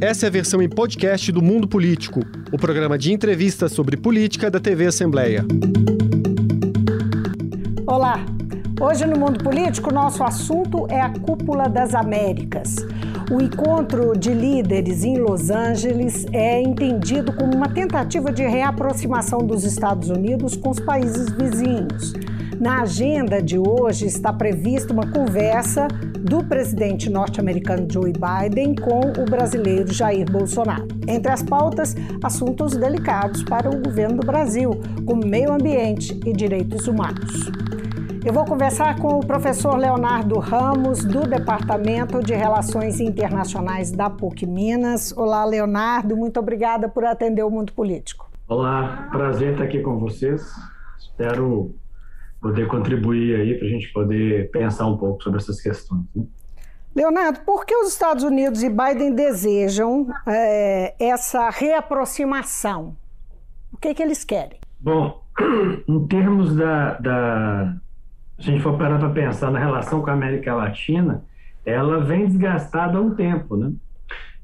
Essa é a versão em podcast do Mundo Político, o programa de entrevistas sobre política da TV Assembleia. Olá! Hoje no Mundo Político, nosso assunto é a Cúpula das Américas. O encontro de líderes em Los Angeles é entendido como uma tentativa de reaproximação dos Estados Unidos com os países vizinhos. Na agenda de hoje está prevista uma conversa do presidente norte-americano Joe Biden com o brasileiro Jair Bolsonaro. Entre as pautas, assuntos delicados para o governo do Brasil, como meio ambiente e direitos humanos. Eu vou conversar com o professor Leonardo Ramos, do Departamento de Relações Internacionais da PUC Minas. Olá, Leonardo, muito obrigada por atender o Mundo Político. Olá, prazer estar aqui com vocês. Espero poder contribuir aí para a gente poder pensar um pouco sobre essas questões. Né? Leonardo, por que os Estados Unidos e Biden desejam é, essa reaproximação? O que, que eles querem? Bom, em termos da, da se a gente for parar para pensar na relação com a América Latina, ela vem desgastada há um tempo, né?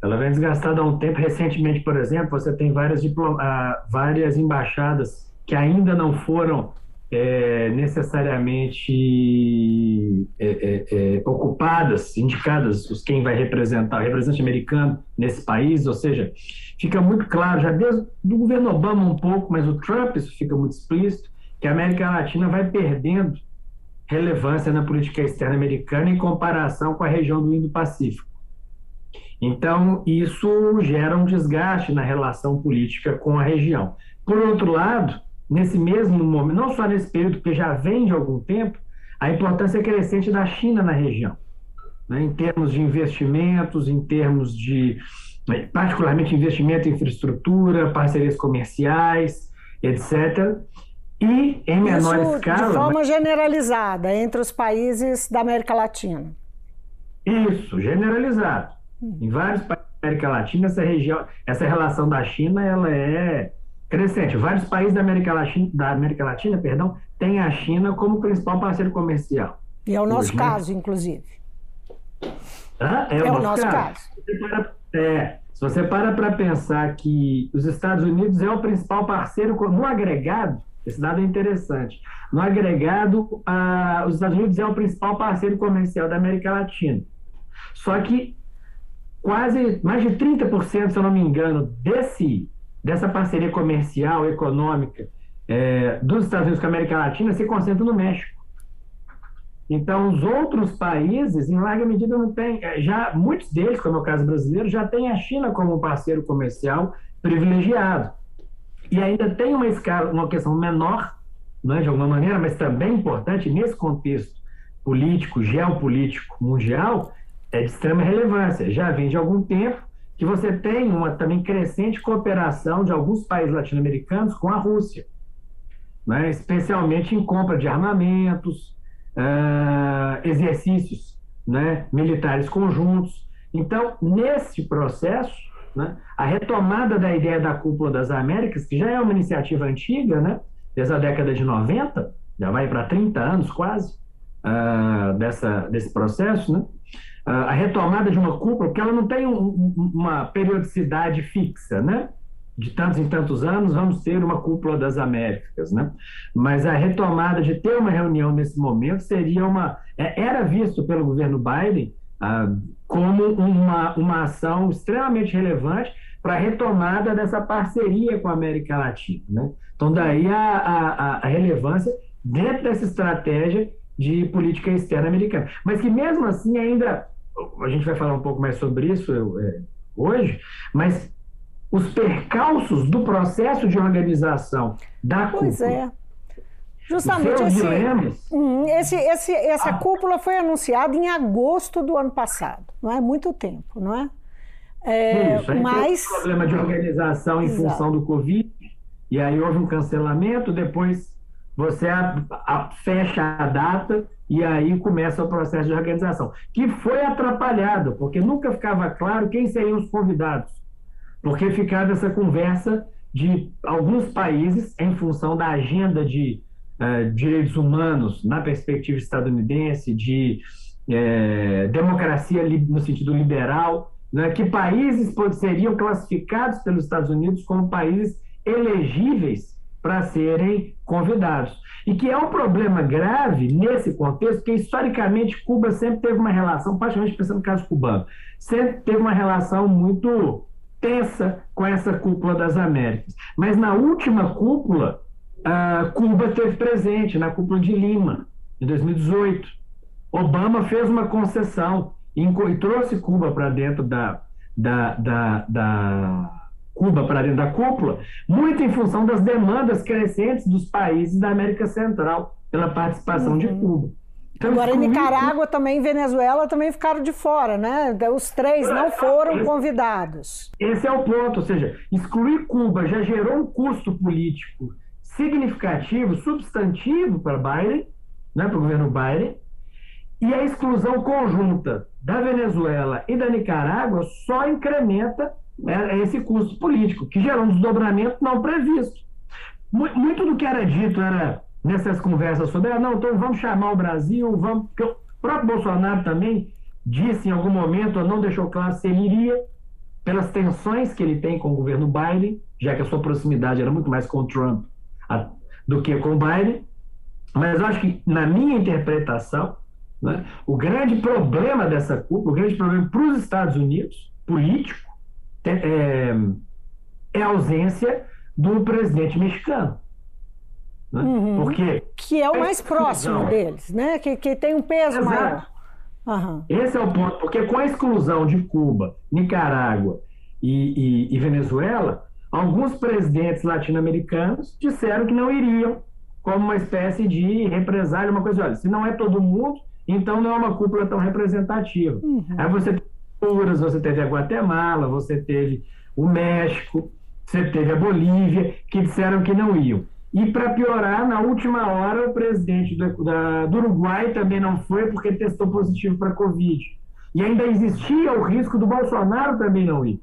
Ela vem desgastada há um tempo. Recentemente, por exemplo, você tem várias. Ah, várias embaixadas que ainda não foram é, necessariamente é, é, é, ocupadas, indicadas, os quem vai representar, o representante americano nesse país, ou seja, fica muito claro, já desde do governo Obama um pouco, mas o Trump isso fica muito explícito, que a América Latina vai perdendo relevância na política externa americana em comparação com a região do Indo-Pacífico. Então, isso gera um desgaste na relação política com a região. Por outro lado, nesse mesmo momento, não só nesse período que já vem de algum tempo, a importância crescente da China na região, né, em termos de investimentos, em termos de, particularmente, investimento em infraestrutura, parcerias comerciais, etc. E, em menor Isso escala. De forma generalizada entre os países da América Latina. Isso, generalizado. Hum. Em vários países da América Latina, essa região, essa relação da China, ela é crescente. Vários países da América Latina, da América Latina perdão, têm a China como principal parceiro comercial. E é o nosso Hoje, né? caso, né? inclusive. Ah, é, é, o, nosso, caso. caso. Se você para, é, se você para para pensar que os Estados Unidos é o principal parceiro no agregado, esse dado é interessante. No agregado, a, os Estados Unidos é o principal parceiro comercial da América Latina. Só que quase mais de 30%, se eu não me engano, desse dessa parceria comercial, econômica é, dos Estados Unidos com a América Latina se concentra no México. Então, os outros países, em larga medida, não têm. É, já muitos deles, como é o caso brasileiro, já têm a China como parceiro comercial privilegiado. E ainda tem uma escala, uma questão menor, né, de alguma maneira, mas também importante nesse contexto político, geopolítico mundial, é de extrema relevância. Já vem de algum tempo que você tem uma também crescente cooperação de alguns países latino-americanos com a Rússia, né? especialmente em compra de armamentos, uh, exercícios né? militares conjuntos. Então, nesse processo, né? a retomada da ideia da Cúpula das Américas, que já é uma iniciativa antiga, né? desde a década de 90, já vai para 30 anos quase, uh, dessa, desse processo, né? A retomada de uma cúpula, porque ela não tem um, uma periodicidade fixa, né? De tantos em tantos anos vamos ter uma cúpula das Américas, né? Mas a retomada de ter uma reunião nesse momento seria uma é, era visto pelo governo Biden ah, como uma, uma ação extremamente relevante para a retomada dessa parceria com a América Latina, né? Então daí a, a, a relevância dentro dessa estratégia de política externa americana, mas que mesmo assim ainda a gente vai falar um pouco mais sobre isso é, hoje, mas os percalços do processo de organização da pois cúpula. Pois é. Justamente esse, hum, esse, esse, essa ah. cúpula foi anunciada em agosto do ano passado, não é muito tempo, não é? é Isso, mas um problema de organização em Exato. função do Covid, e aí houve um cancelamento, depois você a, a, fecha a data e aí começa o processo de organização, que foi atrapalhado, porque nunca ficava claro quem seriam os convidados, porque ficava essa conversa de alguns países, em função da agenda de uh, direitos humanos na perspectiva estadunidense, de uh, democracia no sentido liberal, né, que países seriam classificados pelos Estados Unidos como países elegíveis para serem convidados. E que é um problema grave nesse contexto, porque historicamente Cuba sempre teve uma relação, particularmente pensando no caso cubano, sempre teve uma relação muito tensa com essa cúpula das Américas. Mas na última cúpula, Cuba esteve presente, na cúpula de Lima, em 2018. Obama fez uma concessão e trouxe Cuba para dentro da, da, da, da Cuba para dentro da cúpula, muito em função das demandas crescentes dos países da América Central pela participação uhum. de Cuba. Então, Agora, Nicarágua também, Venezuela também ficaram de fora, né? Então, os três não foram convidados. Esse é o ponto, ou seja, excluir Cuba já gerou um custo político significativo, substantivo para Biden, né, para o governo Biden, e a exclusão conjunta da Venezuela e da Nicarágua só incrementa né, esse custo político, que gerou um desdobramento não previsto. Muito do que era dito era nessas conversas sobre, ah, não, então vamos chamar o Brasil, vamos. Porque o próprio Bolsonaro também disse em algum momento, ou não deixou claro se ele iria, pelas tensões que ele tem com o governo Biden, já que a sua proximidade era muito mais com o Trump do que com o Biden. Mas eu acho que, na minha interpretação, né, o grande problema dessa cúpula, o grande problema para os Estados Unidos, político, é, é a ausência do presidente mexicano. Né? Uhum. Porque que é o mais próximo deles, né? Que, que tem um peso Exato. maior. Uhum. Esse é o ponto, porque com a exclusão de Cuba, Nicarágua e, e, e Venezuela, alguns presidentes latino-americanos disseram que não iriam, como uma espécie de represália, uma coisa, olha, se não é todo mundo, então não é uma cúpula tão representativa. Uhum. Aí você teve Honduras, você teve a Guatemala, você teve o México, você teve a Bolívia, que disseram que não iam. E para piorar, na última hora, o presidente do, da, do Uruguai também não foi porque testou positivo para Covid. E ainda existia o risco do Bolsonaro também não ir.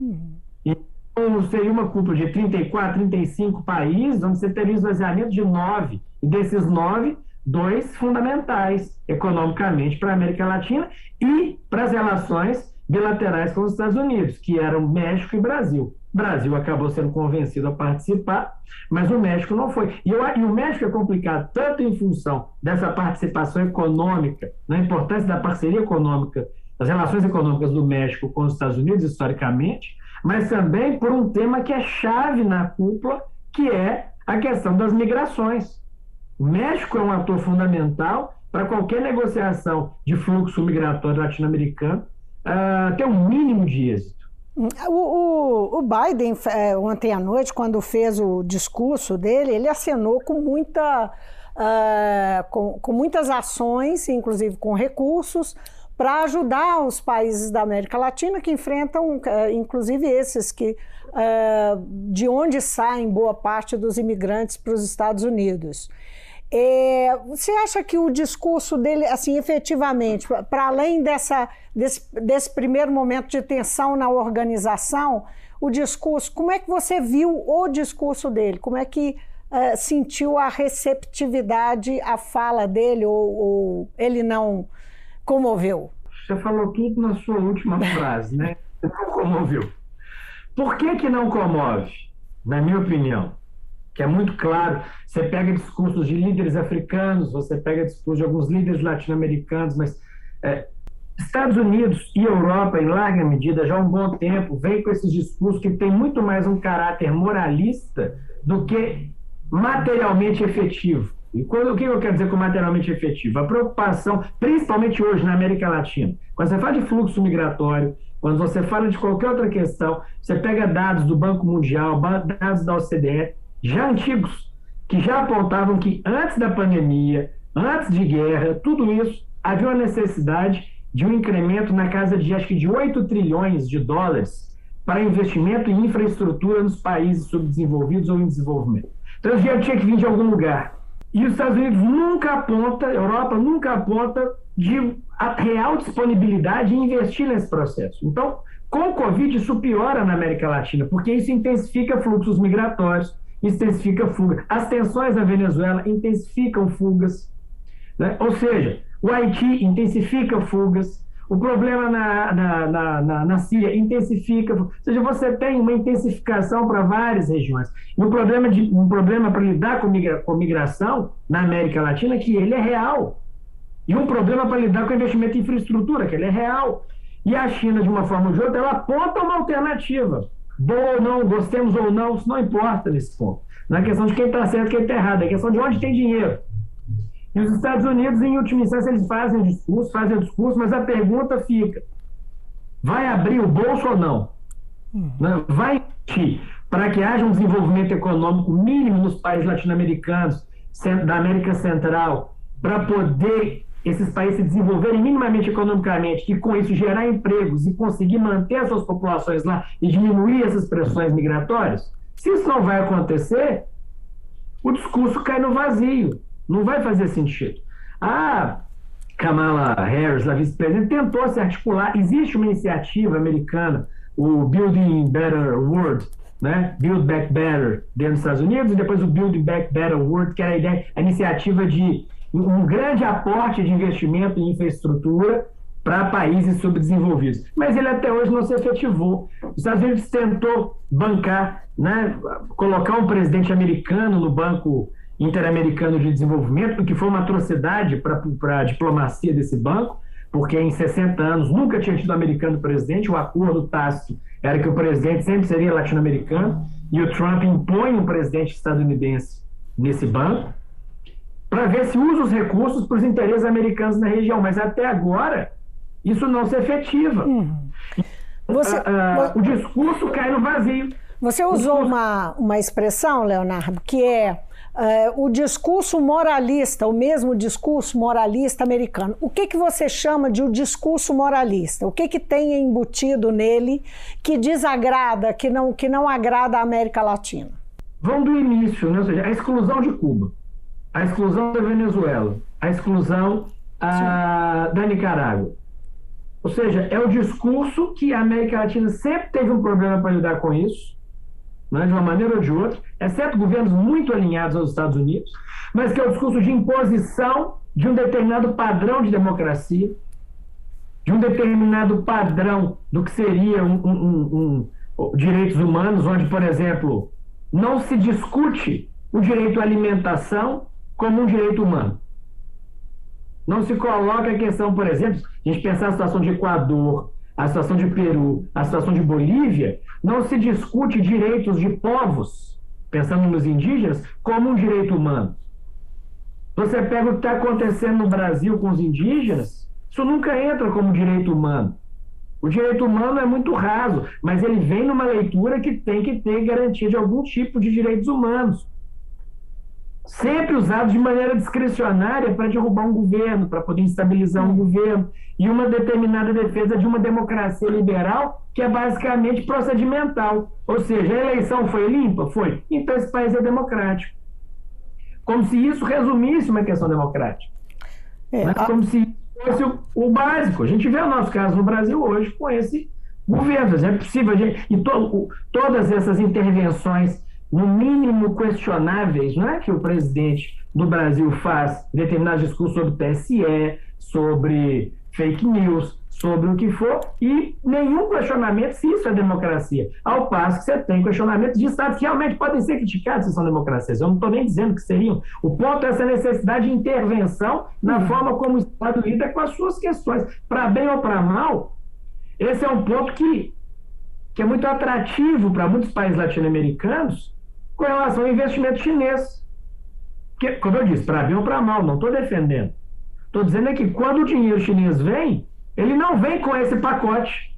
Uhum. Então, seria uma cúpula de 34, 35 países, onde você teria esvaziamento de nove. E desses nove, dois fundamentais economicamente para a América Latina e para as relações bilaterais com os Estados Unidos, que eram México e Brasil. Brasil acabou sendo convencido a participar, mas o México não foi. E, eu, e o México é complicado tanto em função dessa participação econômica, na importância da parceria econômica, das relações econômicas do México com os Estados Unidos, historicamente, mas também por um tema que é chave na cúpula, que é a questão das migrações. O México é um ator fundamental para qualquer negociação de fluxo migratório latino-americano uh, ter um mínimo de êxito. O, o, o, Biden, é, ontem à noite, quando fez o discurso dele, ele acenou com, muita, uh, com, com muitas ações, inclusive com recursos, para ajudar os países da América Latina que enfrentam, uh, inclusive esses que uh, de onde saem boa parte dos imigrantes para os Estados Unidos. É, você acha que o discurso dele, assim, efetivamente, para além dessa, desse, desse primeiro momento de tensão na organização, o discurso, como é que você viu o discurso dele? Como é que uh, sentiu a receptividade à fala dele ou, ou, ele não comoveu? Você falou tudo na sua última frase, né? Não comoveu. Por que que não comove? Na minha opinião, que é muito claro. Você pega discursos de líderes africanos, você pega discursos de alguns líderes latino-americanos, mas é, Estados Unidos e Europa, em larga medida, já há um bom tempo, vem com esses discursos que têm muito mais um caráter moralista do que materialmente efetivo. E quando, o que eu quero dizer com materialmente efetivo? A preocupação, principalmente hoje na América Latina, quando você fala de fluxo migratório, quando você fala de qualquer outra questão, você pega dados do Banco Mundial, dados da OCDE, já antigos, que já apontavam que antes da pandemia, antes de guerra, tudo isso, havia uma necessidade de um incremento na casa de acho que de 8 trilhões de dólares para investimento em infraestrutura nos países subdesenvolvidos ou em desenvolvimento. Então, esse dinheiro tinha que vir de algum lugar. E os Estados Unidos nunca aponta, a Europa nunca aponta de a real disponibilidade em investir nesse processo. Então, com o Covid, isso piora na América Latina, porque isso intensifica fluxos migratórios, intensifica fuga. As tensões na Venezuela intensificam fugas. Né? Ou seja, o Haiti intensifica fugas. O problema na, na, na, na, na Síria intensifica, ou seja, você tem uma intensificação para várias regiões. E um problema, de, um problema para lidar com, migra, com migração na América Latina, que ele é real. E um problema para lidar com investimento em infraestrutura, que ele é real. E a China, de uma forma ou de outra, ela aponta uma alternativa. Boa ou não, gostemos ou não, isso não importa nesse ponto. Não é questão de quem está certo e quem está errado, é questão de onde tem dinheiro. E os Estados Unidos, em última instância, eles fazem o discurso, fazem o discurso, mas a pergunta fica: vai abrir o bolso ou não? Uhum. Vai para que haja um desenvolvimento econômico mínimo nos países latino-americanos, da América Central, para poder esses países se desenvolverem minimamente economicamente e com isso gerar empregos e conseguir manter as suas populações lá e diminuir essas pressões migratórias? Se isso não vai acontecer, o discurso cai no vazio. Não vai fazer sentido. A Kamala Harris, a vice-presidente, tentou se articular. Existe uma iniciativa americana, o Building Better World, né? Build Back Better dentro dos Estados Unidos, e depois o Build Back Better World, que era a, ideia, a iniciativa de um grande aporte de investimento em infraestrutura para países subdesenvolvidos. Mas ele até hoje não se efetivou. Os Estados Unidos tentou bancar, né, colocar um presidente americano no Banco Interamericano de Desenvolvimento, o que foi uma atrocidade para a diplomacia desse banco, porque em 60 anos nunca tinha tido americano presidente, o acordo tácito era que o presidente sempre seria latino-americano, e o Trump impõe um presidente estadunidense nesse banco, para ver se usa os recursos para os interesses americanos na região. Mas até agora, isso não se efetiva. Uhum. Você, uh, uh, o discurso cai no vazio. Você usou uma, uma expressão, Leonardo, que é uh, o discurso moralista, o mesmo discurso moralista americano. O que, que você chama de o um discurso moralista? O que, que tem embutido nele que desagrada, que não, que não agrada a América Latina? Vão do início, né? ou seja, a exclusão de Cuba, a exclusão da Venezuela, a exclusão a, da Nicarágua. Ou seja, é o discurso que a América Latina sempre teve um problema para lidar com isso, né, de uma maneira ou de outra, exceto governos muito alinhados aos Estados Unidos, mas que é o discurso de imposição de um determinado padrão de democracia, de um determinado padrão do que seria um, um, um, direitos humanos, onde, por exemplo, não se discute o direito à alimentação como um direito humano. Não se coloca a questão, por exemplo, a gente pensar a situação de Equador, a situação de Peru, a situação de Bolívia, não se discute direitos de povos, pensando nos indígenas, como um direito humano. Você pega o que está acontecendo no Brasil com os indígenas, isso nunca entra como direito humano. O direito humano é muito raso, mas ele vem numa leitura que tem que ter garantia de algum tipo de direitos humanos sempre usado de maneira discricionária para derrubar um governo, para poder instabilizar um governo, e uma determinada defesa de uma democracia liberal que é basicamente procedimental. Ou seja, a eleição foi limpa? Foi. Então esse país é democrático. Como se isso resumisse uma questão democrática. É, a... Como se fosse o, o, básico. A gente vê o nosso caso no Brasil hoje com esse governo. É possível, a gente, e to, todas essas intervenções no mínimo questionáveis, não é que o presidente do Brasil faz determinados discursos sobre TSE, sobre fake news, sobre o que for, e nenhum questionamento se isso é democracia. Ao passo que você tem questionamentos de estados que realmente podem ser criticados se são democracias. Eu não estou nem dizendo que seriam. O ponto é essa necessidade de intervenção na uhum. forma como o Estado lida com as suas questões. Para bem ou para mal, esse é um ponto que, que é muito atrativo para muitos países latino-americanos, com relação ao investimento chinês. Que, como eu disse, para bem ou para mal, não estou defendendo. Estou dizendo é que quando o dinheiro chinês vem, ele não vem com esse pacote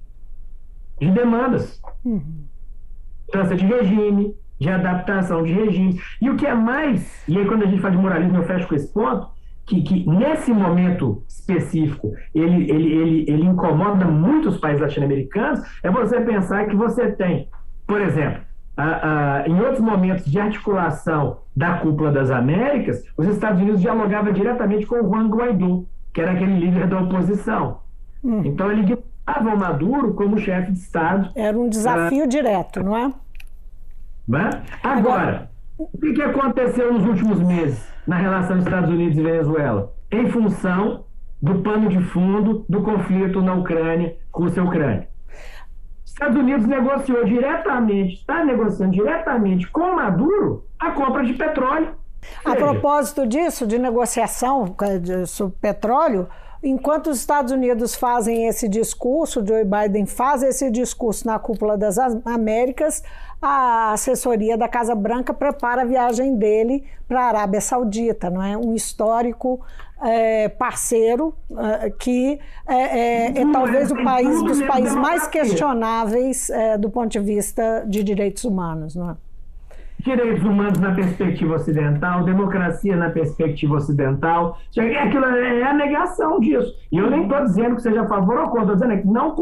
de demandas. Uhum. Mudança de regime, de adaptação de regime. E o que é mais, e aí quando a gente fala de moralismo, eu fecho com esse ponto, que, que nesse momento específico ele, ele, ele, ele incomoda muito os países latino-americanos, é você pensar que você tem, por exemplo, em outros momentos de articulação da cúpula das Américas, os Estados Unidos dialogavam diretamente com o Juan Guaidó, que era aquele líder da oposição. Hum. Então ele guiava o Maduro como chefe de Estado. Era um desafio uh, direto, não é? Né? Agora, Agora, o que, que aconteceu nos últimos meses na relação Estados Unidos e Venezuela? Em função do pano de fundo do conflito na Ucrânia, Rússia-Ucrânia. Estados Unidos negociou diretamente, está negociando diretamente com Maduro a compra de petróleo. A propósito disso, de negociação sobre petróleo, enquanto os Estados Unidos fazem esse discurso, Joe Biden faz esse discurso na cúpula das Américas, a assessoria da Casa Branca prepara a viagem dele para a Arábia Saudita, não é? Um histórico é, parceiro é, que é, é, é talvez o país dos países mais questionáveis é, do ponto de vista de direitos humanos, não é? direitos humanos na perspectiva ocidental, democracia na perspectiva ocidental. Aquilo é a negação disso. E eu nem estou dizendo que seja a favor ou contra, estou dizendo que não,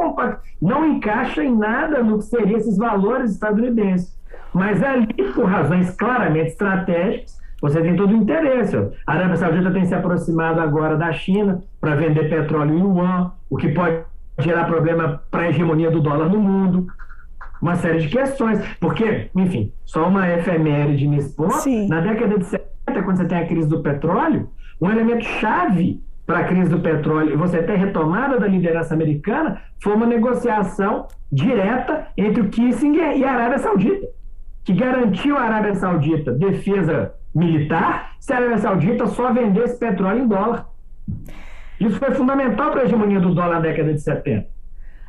não encaixa em nada no que seriam esses valores estadunidenses. Mas ali, por razões claramente estratégicas, você tem todo o interesse. A Arábia Saudita tem se aproximado agora da China para vender petróleo em yuan, o que pode gerar problema para a hegemonia do dólar no mundo uma série de questões. Porque, enfim, só uma efeméride nesse ponto, Sim. na década de 70, quando você tem a crise do petróleo, um elemento chave para a crise do petróleo e você ter retomada da liderança americana foi uma negociação direta entre o Kissinger e a Arábia Saudita, que garantiu à Arábia Saudita defesa militar se a Arábia Saudita só vendesse petróleo em dólar. Isso foi fundamental para a hegemonia do dólar na década de 70.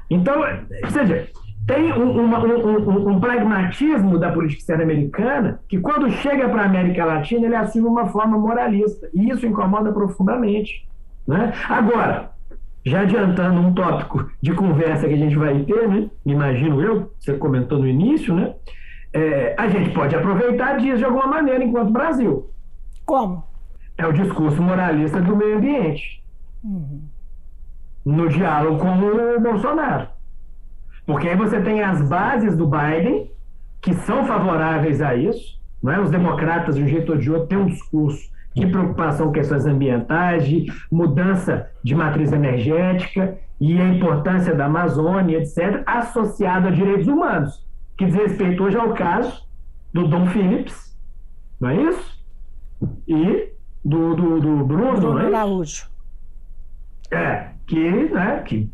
Então, ou seja, tem um, uma, um, um, pragmatismo da política externa americana que, quando chega para a América Latina, ele assume uma forma moralista. E isso incomoda profundamente. Né? Agora, já adiantando um tópico de conversa que a gente vai ter, né? imagino eu, você comentou no início, né? É, a gente pode aproveitar disso de alguma maneira enquanto Brasil. Como? É o discurso moralista do meio ambiente. Uhum. No diálogo com o Bolsonaro. Porque aí você tem as bases do Biden, que são favoráveis a isso. Não é? Os democratas, de um jeito ou de outro, têm um discurso de preocupação com questões ambientais, de mudança de matriz energética e a importância da Amazônia, etc., associado a direitos humanos, que diz respeito hoje ao caso do Dom Phillips, não é isso? E do, do, do Bruno, Bruno é Araújo. É, que, né, que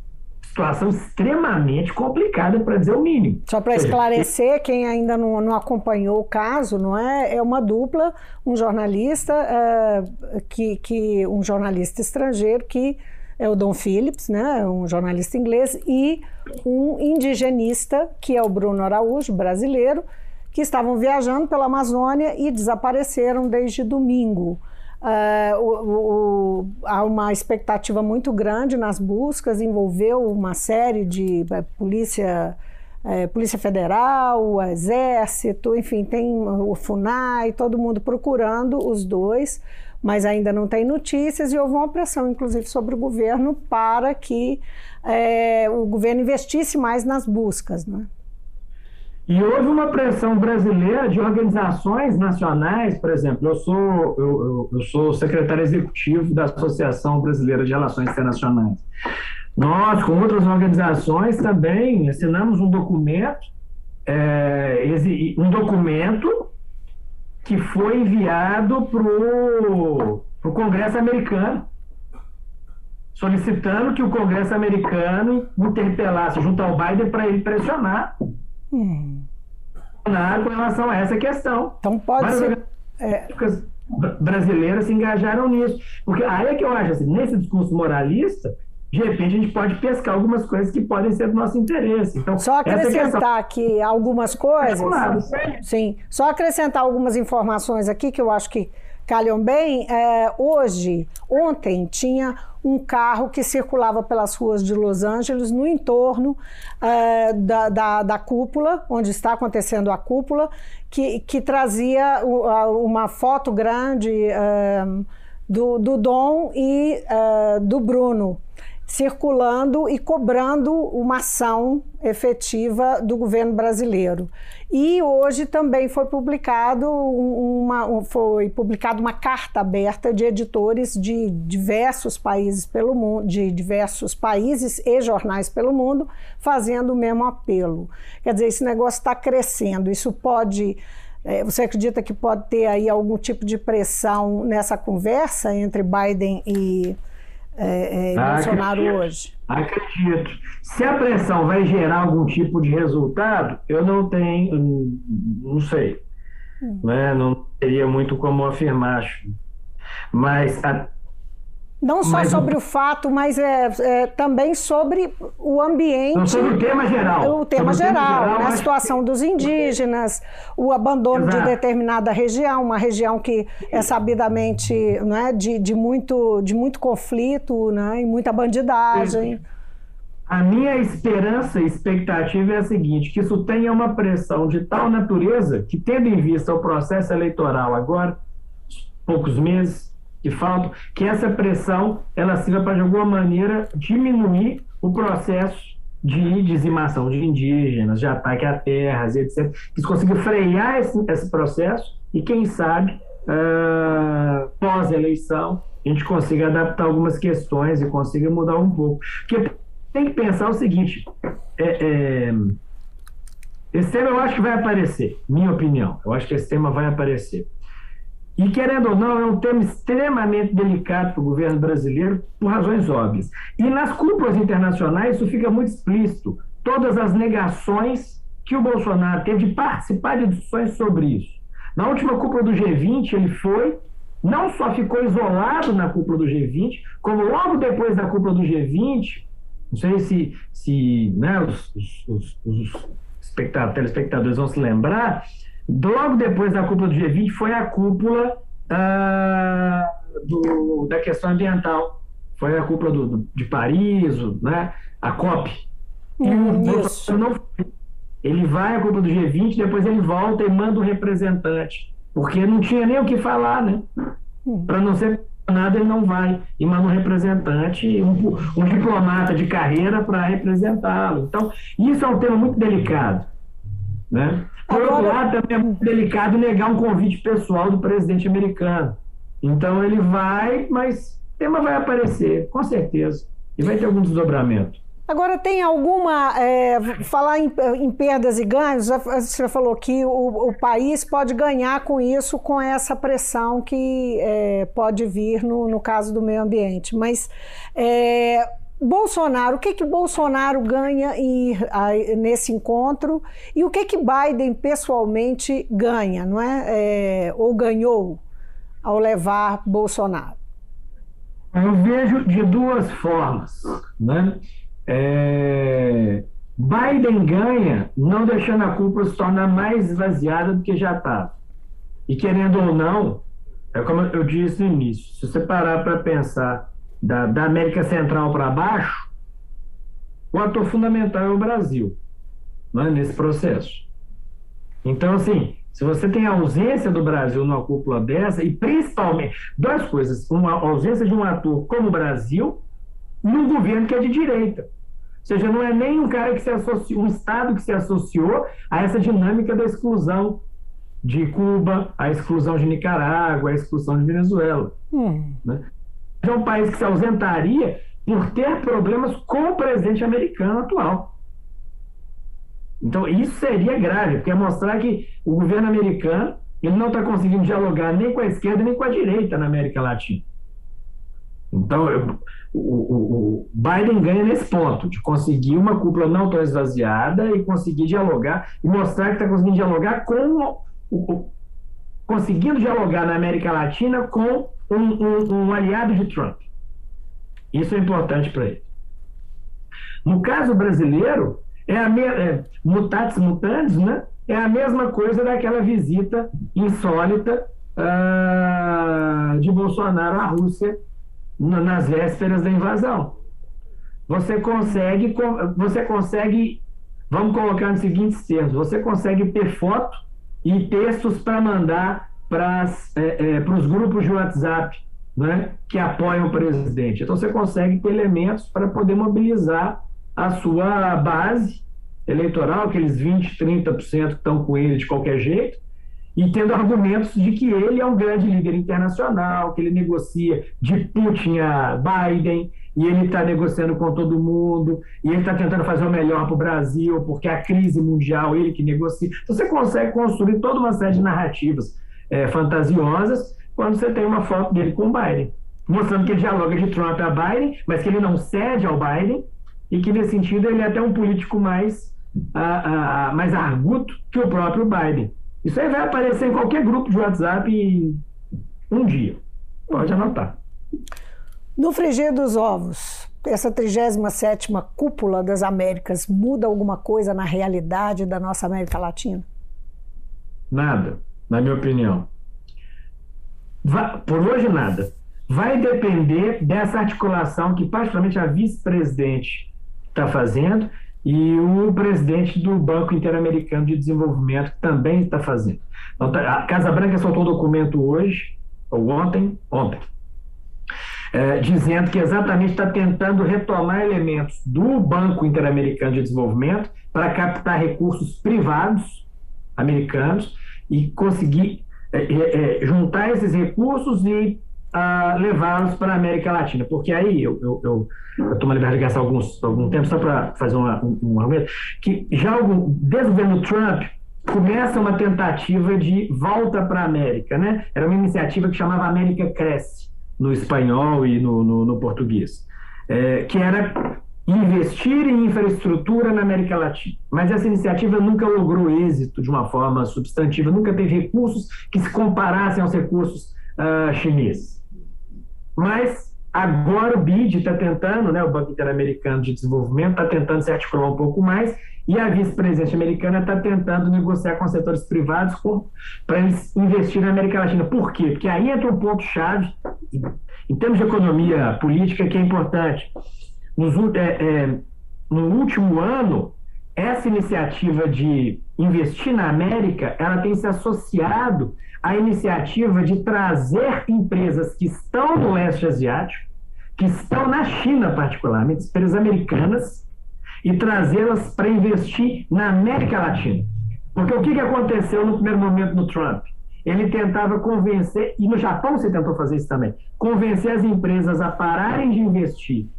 situação extremamente complicada, para dizer o mínimo. Só para esclarecer, quem ainda não, não, acompanhou o caso, não é? É uma dupla, um jornalista, uh, que, que, um jornalista estrangeiro que é o Don Phillips, né? Um jornalista inglês, e um indigenista, que é o Bruno Araújo, brasileiro, que estavam viajando pela Amazônia e desapareceram desde domingo. Uh, o, o, há uma expectativa muito grande nas buscas, envolveu uma série de uh, polícia, uh, polícia Federal, Exército, enfim, tem o FUNAI, todo mundo procurando os dois, mas ainda não tem notícias e houve uma pressão, inclusive, sobre o governo para que eh, o governo investisse mais nas buscas. Né? E houve uma pressão brasileira de organizações nacionais, por exemplo, eu sou, eu, eu sou secretário executivo da Associação Brasileira de Relações Internacionais. Nós, com outras organizações, também assinamos um documento, é, um documento que foi enviado para o Congresso americano, solicitando que o Congresso americano interpelasse junto ao Biden para ele pressionar Hum. Com relação a essa questão. Então pode Várias ser. É... brasileiras se engajaram nisso. Porque aí é que eu acho assim, nesse discurso moralista, de repente a gente pode pescar algumas coisas que podem ser do nosso interesse. Então, só acrescentar aqui algumas coisas. sim, só acrescentar algumas informações aqui que eu acho que calham bem. É, hoje, ontem, tinha um carro que circulava pelas ruas de Los Angeles, no entorno uh, da, da, da, cúpula, onde está acontecendo a cúpula, que, que trazia uma foto grande uh, do, do Dom e uh, do Bruno circulando e cobrando uma ação efetiva do governo brasileiro. E hoje também foi publicado uma, foi publicado uma carta aberta de editores de diversos países pelo mundo, de diversos países e jornais pelo mundo, fazendo o mesmo apelo. Quer dizer, esse negócio está crescendo. Isso pode é, você acredita que pode ter aí algum tipo de pressão nessa conversa entre Biden e é, é, Bolsonaro acredito, hoje? Acredito. Se a pressão vai gerar algum tipo de resultado, eu não tenho, não sei. Hum. Né? Não teria muito como afirmar. Mas a, não só mas, sobre o fato, mas é, é, também sobre o ambiente. Não, sobre o tema geral. O tema geral, tema geral né? a situação dos indígenas, o abandono Exato. de determinada região, uma região que é sabidamente né, de, de, muito, de muito conflito né, e muita bandidagem. A minha esperança e expectativa é a seguinte: que isso tenha uma pressão de tal natureza que, tendo em vista o processo eleitoral agora, poucos meses, que faltam, que essa pressão ela sirva para, de alguma maneira, diminuir o processo de dizimação de indígenas, de ataque a terras, etc. Que consiga frear esse, esse processo e, quem sabe, uh, pós-eleição, a gente consiga adaptar algumas questões e consiga mudar um pouco. Porque tem que pensar o seguinte: é, é, esse tema eu acho que vai aparecer, minha opinião. Eu acho que esse tema vai aparecer. E, querendo ou não, é um tema extremamente delicado para o governo brasileiro, por razões óbvias. E nas cúpulas internacionais isso fica muito explícito. Todas as negações que o Bolsonaro teve de participar de discussões sobre isso. Na última cúpula do G20, ele foi, não só ficou isolado na cúpula do G20, como logo depois da cúpula do G20, não sei se, se né, os, os, os, os telespectadores vão se lembrar, Logo depois da cúpula do G20 foi a cúpula ah, do, da questão ambiental. Foi a cúpula do, de Paris, né? a COP. Hum, o não Ele vai à cúpula do G20, depois ele volta e manda um representante. Porque não tinha nem o que falar, né? Hum. Para não ser nada, ele não vai. E manda um representante, um, um diplomata de carreira para representá-lo. Então, isso é um tema muito delicado. Né? Por outro lado, também é muito delicado negar um convite pessoal do presidente americano. Então ele vai, mas o tema vai aparecer, com certeza. E vai ter algum desdobramento. Agora, tem alguma. É, falar em, em, perdas e ganhos, você falou que o, o, país pode ganhar com isso, com essa pressão que é, pode vir no, no caso do meio ambiente. Mas é, Bolsonaro, o que que Bolsonaro ganha em, nesse encontro e o que que Biden pessoalmente ganha, não é? é? Ou ganhou ao levar Bolsonaro? Eu vejo de duas formas, né? É... Biden ganha não deixando a culpa se tornar mais esvaziada do que já está. E querendo ou não, é como eu disse no início, se você parar para pensar da, da América Central para baixo, o ator fundamental é o Brasil né, nesse processo. Então, assim, se você tem a ausência do Brasil numa cúpula dessa, e principalmente, duas coisas, uma ausência de um ator como o Brasil, num governo que é de direita. Ou seja, não é nem um cara que se associou, um Estado que se associou a essa dinâmica da exclusão de Cuba, a exclusão de Nicarágua, a exclusão de Venezuela. Hum. Né? É um país que se ausentaria por ter problemas com o presidente americano atual. Então, isso seria grave, porque é mostrar que o governo americano ele não está conseguindo dialogar nem com a esquerda nem com a direita na América Latina. Então, eu, o, o, o, Biden ganha nesse ponto, de conseguir uma cúpula não tão esvaziada e conseguir dialogar e mostrar que está conseguindo dialogar com o, conseguindo dialogar na América Latina com um, um, um aliado de Trump. Isso é importante para ele. No caso brasileiro, é a me, é, mutatis mutandis, né? É a mesma coisa daquela visita insólita uh, de Bolsonaro à Rússia nas vésperas da invasão. Você consegue, você consegue, vamos colocar nos seguintes termos, você consegue ter foto e textos para mandar para é, é, os grupos de WhatsApp né, que apoiam o presidente. Então, você consegue ter elementos para poder mobilizar a sua base eleitoral, aqueles 20%, 30% que estão com ele de qualquer jeito, e tendo argumentos de que ele é um grande líder internacional, que ele negocia de Putin a Biden, e ele está negociando com todo mundo, e ele está tentando fazer o melhor para o Brasil, porque a crise mundial, ele que negocia. Então, você consegue construir toda uma série de narrativas é, fantasiosas quando você tem uma foto dele com o Biden. mostrando que ele dialoga de Trump a Biden, mas que ele não cede ao Biden e que, nesse sentido, ele é até um político mais, uh, uh, mais arguto que o próprio Biden. Isso aí vai aparecer em qualquer grupo de WhatsApp um dia. Pode anotar. No frigir dos ovos, essa 37 cúpula das Américas muda alguma coisa na realidade da nossa América Latina? Nada, na minha opinião. por hoje, nada. Vai depender dessa articulação que, particularmente, a vice-presidente está fazendo e o presidente do Banco Interamericano de Desenvolvimento também está fazendo. Então, tá, a Casa Branca soltou um documento hoje, ou ontem, ontem, é, dizendo que exatamente está tentando retomar elementos do Banco Interamericano de Desenvolvimento para captar recursos privados americanos e conseguir é, é, é juntar esses recursos e uh, levá-los para a América Latina. Porque aí eu, eu, eu, eu tomo a liberdade de gastar alguns, algum tempo só para fazer uma, um, um argumento, que já algum, desde o governo Trump começa uma tentativa de volta para a América. Né? Era uma iniciativa que chamava América Cresce no espanhol e no, no, no português, é, que era investir em infraestrutura na América Latina. Mas essa iniciativa nunca logrou êxito de uma forma substantiva, nunca teve recursos que se comparassem aos recursos uh, chineses. Mas agora o BID está tentando, né, o Banco Interamericano de Desenvolvimento está tentando se articular um pouco mais e a vice-presidente americana está tentando negociar com setores privados para eles investirem na América Latina. Por quê? Porque aí entra um ponto-chave, em termos de economia política, que é importante. Nos, é, é, no último ano, essa iniciativa de investir na América, ela tem se associado à iniciativa de trazer empresas que estão no leste asiático, que estão na China particularmente, empresas americanas, e trazê-las para investir na América Latina. Porque o que, que aconteceu no primeiro momento no Trump? Ele tentava convencer, e no Japão você tentou fazer isso também, convencer as empresas a pararem de investir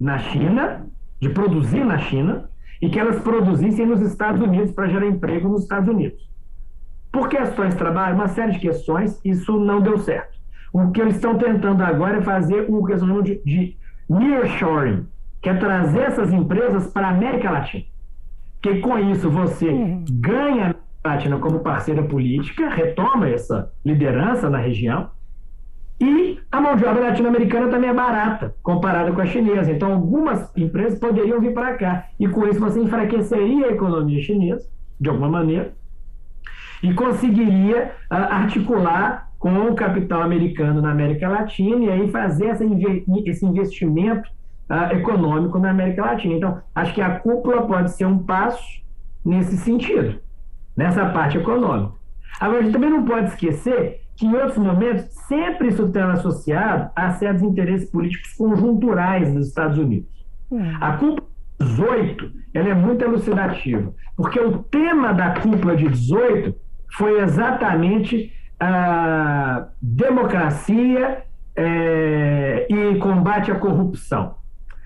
na China, de produzir na China, e que elas produzissem nos Estados Unidos para gerar emprego nos Estados Unidos. Por questões de trabalho, uma série de questões, isso não deu certo. O que eles estão tentando agora é fazer o que eles chamam de, de nearshoring, que é trazer essas empresas para a América Latina. Que com isso você uhum. ganha a América Latina como parceira política, retoma essa liderança na região, e a mão de obra latino-americana também é barata, comparada com a chinesa. Então, algumas empresas poderiam vir para cá. E com isso você enfraqueceria a economia chinesa, de alguma maneira, e conseguiria uh, articular com o capital americano na América Latina e aí fazer essa, esse investimento uh, econômico na América Latina. Então, acho que a cúpula pode ser um passo nesse sentido, nessa parte econômica. Agora, a gente também não pode esquecer que em outros momentos sempre isso está associado a certos interesses políticos conjunturais dos Estados Unidos. Hum. A cúpula 18 ela é muito elucidativa, porque o tema da cúpula de 18 foi exatamente a democracia é, e combate à corrupção.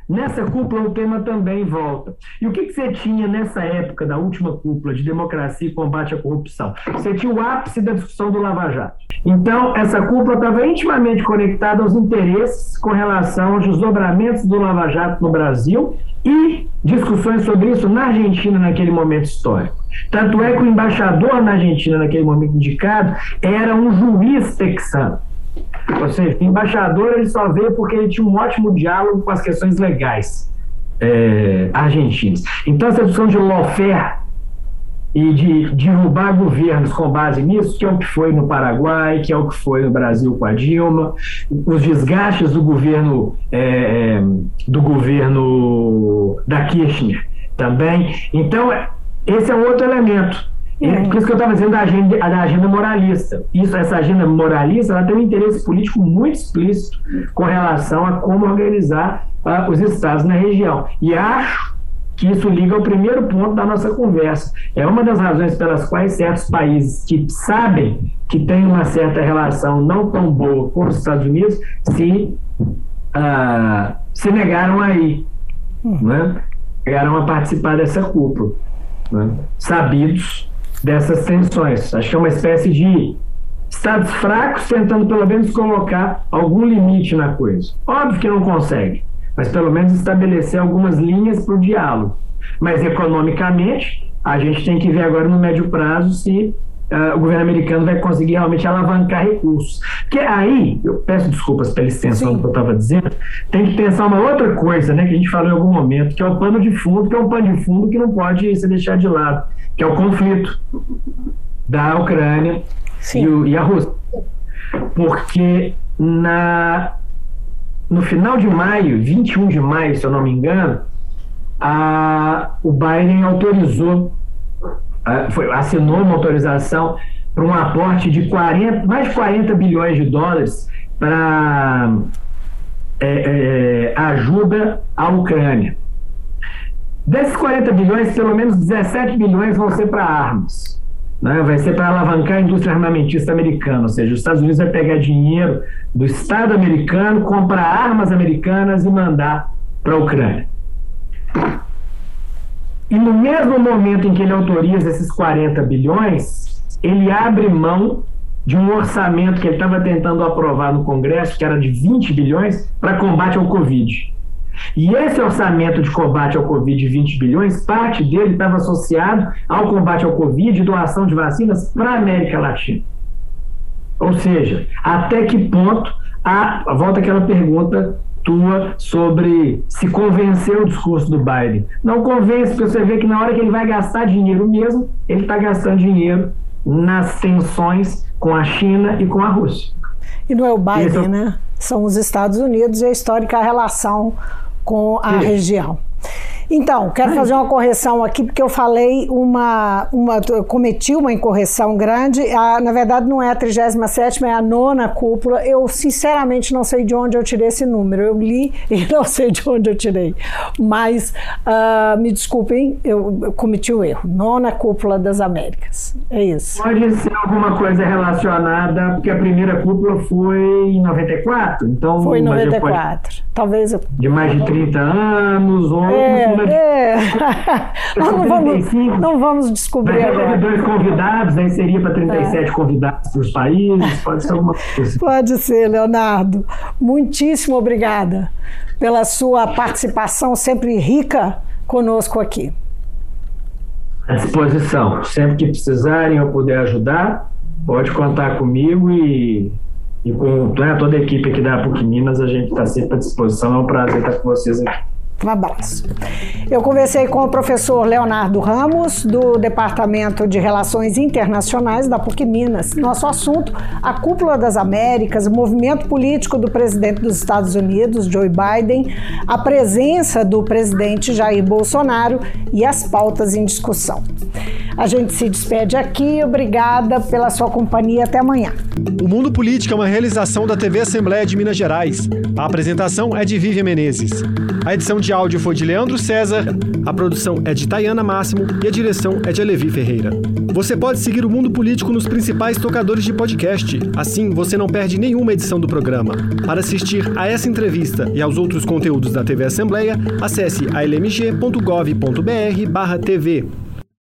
Nessa cúpula, o tema também volta. E o que, que você tinha nessa época da última cúpula de democracia e combate à corrupção? Você tinha o ápice da discussão do Lava Jato. Então, essa cúpula estava intimamente conectada aos interesses com relação aos desdobramentos do Lava Jato no Brasil e discussões sobre isso na Argentina naquele momento histórico. Tanto é que o embaixador na Argentina, naquele momento indicado, era um juiz texano. Ou seja, embaixador ele só veio porque ele tinha um ótimo diálogo com as questões legais é, argentinas. Então, essa discussão de lawfare e de derrubar governos com base nisso, que é o que foi no Paraguai, que é o que foi no Brasil com a Dilma, os desgastes do governo é, do governo da Kirchner também. Então, esse é outro elemento. É. Por isso que eu estava dizendo da agenda, da agenda moralista. Isso, essa agenda moralista ela tem um interesse político muito explícito com relação a como organizar uh, os estados na região. E acho que isso liga ao primeiro ponto da nossa conversa. É uma das razões pelas quais certos países que sabem que tem uma certa relação não tão boa com os Estados Unidos se, uh, se negaram aí, hum. né? negaram a participar dessa cúpula, né? sabidos dessas tensões. Acho que é uma espécie de estados fracos tentando pelo menos colocar algum limite na coisa. Óbvio que não consegue, mas pelo menos estabelecer algumas linhas para o diálogo. Mas economicamente, a gente tem que ver agora no médio prazo se uh, o governo americano vai conseguir realmente alavancar recursos. Porque aí, eu peço desculpas pela extensão Sim. do que eu estava dizendo, tem que pensar uma outra coisa, né, que a gente falou em algum momento, que é o pano de fundo, que é um pano de fundo que não pode ser deixado de lado, que é o conflito da Ucrânia e, o, e, a Rússia. Porque na, no final de maio, 21 de maio, se eu não me engano, a, o Biden autorizou foi, assinou uma autorização para um aporte de 40, mais de 40 bilhões de dólares para é, é, ajuda à Ucrânia. Desses 40 bilhões, pelo menos 17 bilhões vão ser para armas. Né? Vai ser para alavancar a indústria armamentista americana, ou seja, os Estados Unidos vai pegar dinheiro do Estado americano, comprar armas americanas e mandar para a Ucrânia. E no mesmo momento em que ele autoriza esses 40 bilhões, ele abre mão de um orçamento que ele estava tentando aprovar no Congresso, que era de 20 bilhões, para combate ao Covid. E esse orçamento de combate ao Covid de 20 bilhões, parte dele estava associado ao combate ao Covid e doação de vacinas para a América Latina. Ou seja, até que ponto a volta aquela pergunta tua sobre se convencer o discurso do Biden. Não convence, porque você vê que na hora que ele vai gastar dinheiro mesmo, ele está gastando dinheiro nas tensões com a China e com a Rússia. E não é o Biden, é... né? São os Estados Unidos e a histórica relação com a região. Então, quero Ai. fazer uma correção aqui, porque eu falei uma. uma eu cometi uma incorreção grande. A, na verdade, não é a 37, é a nona cúpula. Eu, sinceramente, não sei de onde eu tirei esse número. Eu li e não sei de onde eu tirei. Mas, uh, me desculpem, eu, eu cometi o um erro. Nona cúpula das Américas. É isso. Pode ser alguma coisa relacionada, porque a primeira cúpula foi em 94. Então, foi em 94. Pode... Talvez eu... De mais de 30 anos, ou. É, é. Nós não vamos, não vamos descobrir Mas agora. dois convidados, aí seria para 37 é. convidados para os países, pode ser alguma coisa. Pode ser, Leonardo. Muitíssimo obrigada pela sua participação sempre rica conosco aqui. À disposição. Sempre que precisarem eu puder ajudar, pode contar comigo e e com né, toda a equipe aqui da PUC Minas, a gente está sempre à disposição. É um prazer estar com vocês aqui. Um abraço. Eu conversei com o professor Leonardo Ramos, do Departamento de Relações Internacionais da PUC Minas. Nosso assunto: a Cúpula das Américas, o movimento político do presidente dos Estados Unidos, Joe Biden, a presença do presidente Jair Bolsonaro e as pautas em discussão. A gente se despede aqui. Obrigada pela sua companhia. Até amanhã. O Mundo Político é uma realização da TV Assembleia de Minas Gerais. A apresentação é de Vivian Menezes. A edição de áudio foi de Leandro César, a produção é de Tayana Máximo e a direção é de Alevi Ferreira. Você pode seguir o Mundo Político nos principais tocadores de podcast. Assim, você não perde nenhuma edição do programa. Para assistir a essa entrevista e aos outros conteúdos da TV Assembleia, acesse almg.gov.br/tv.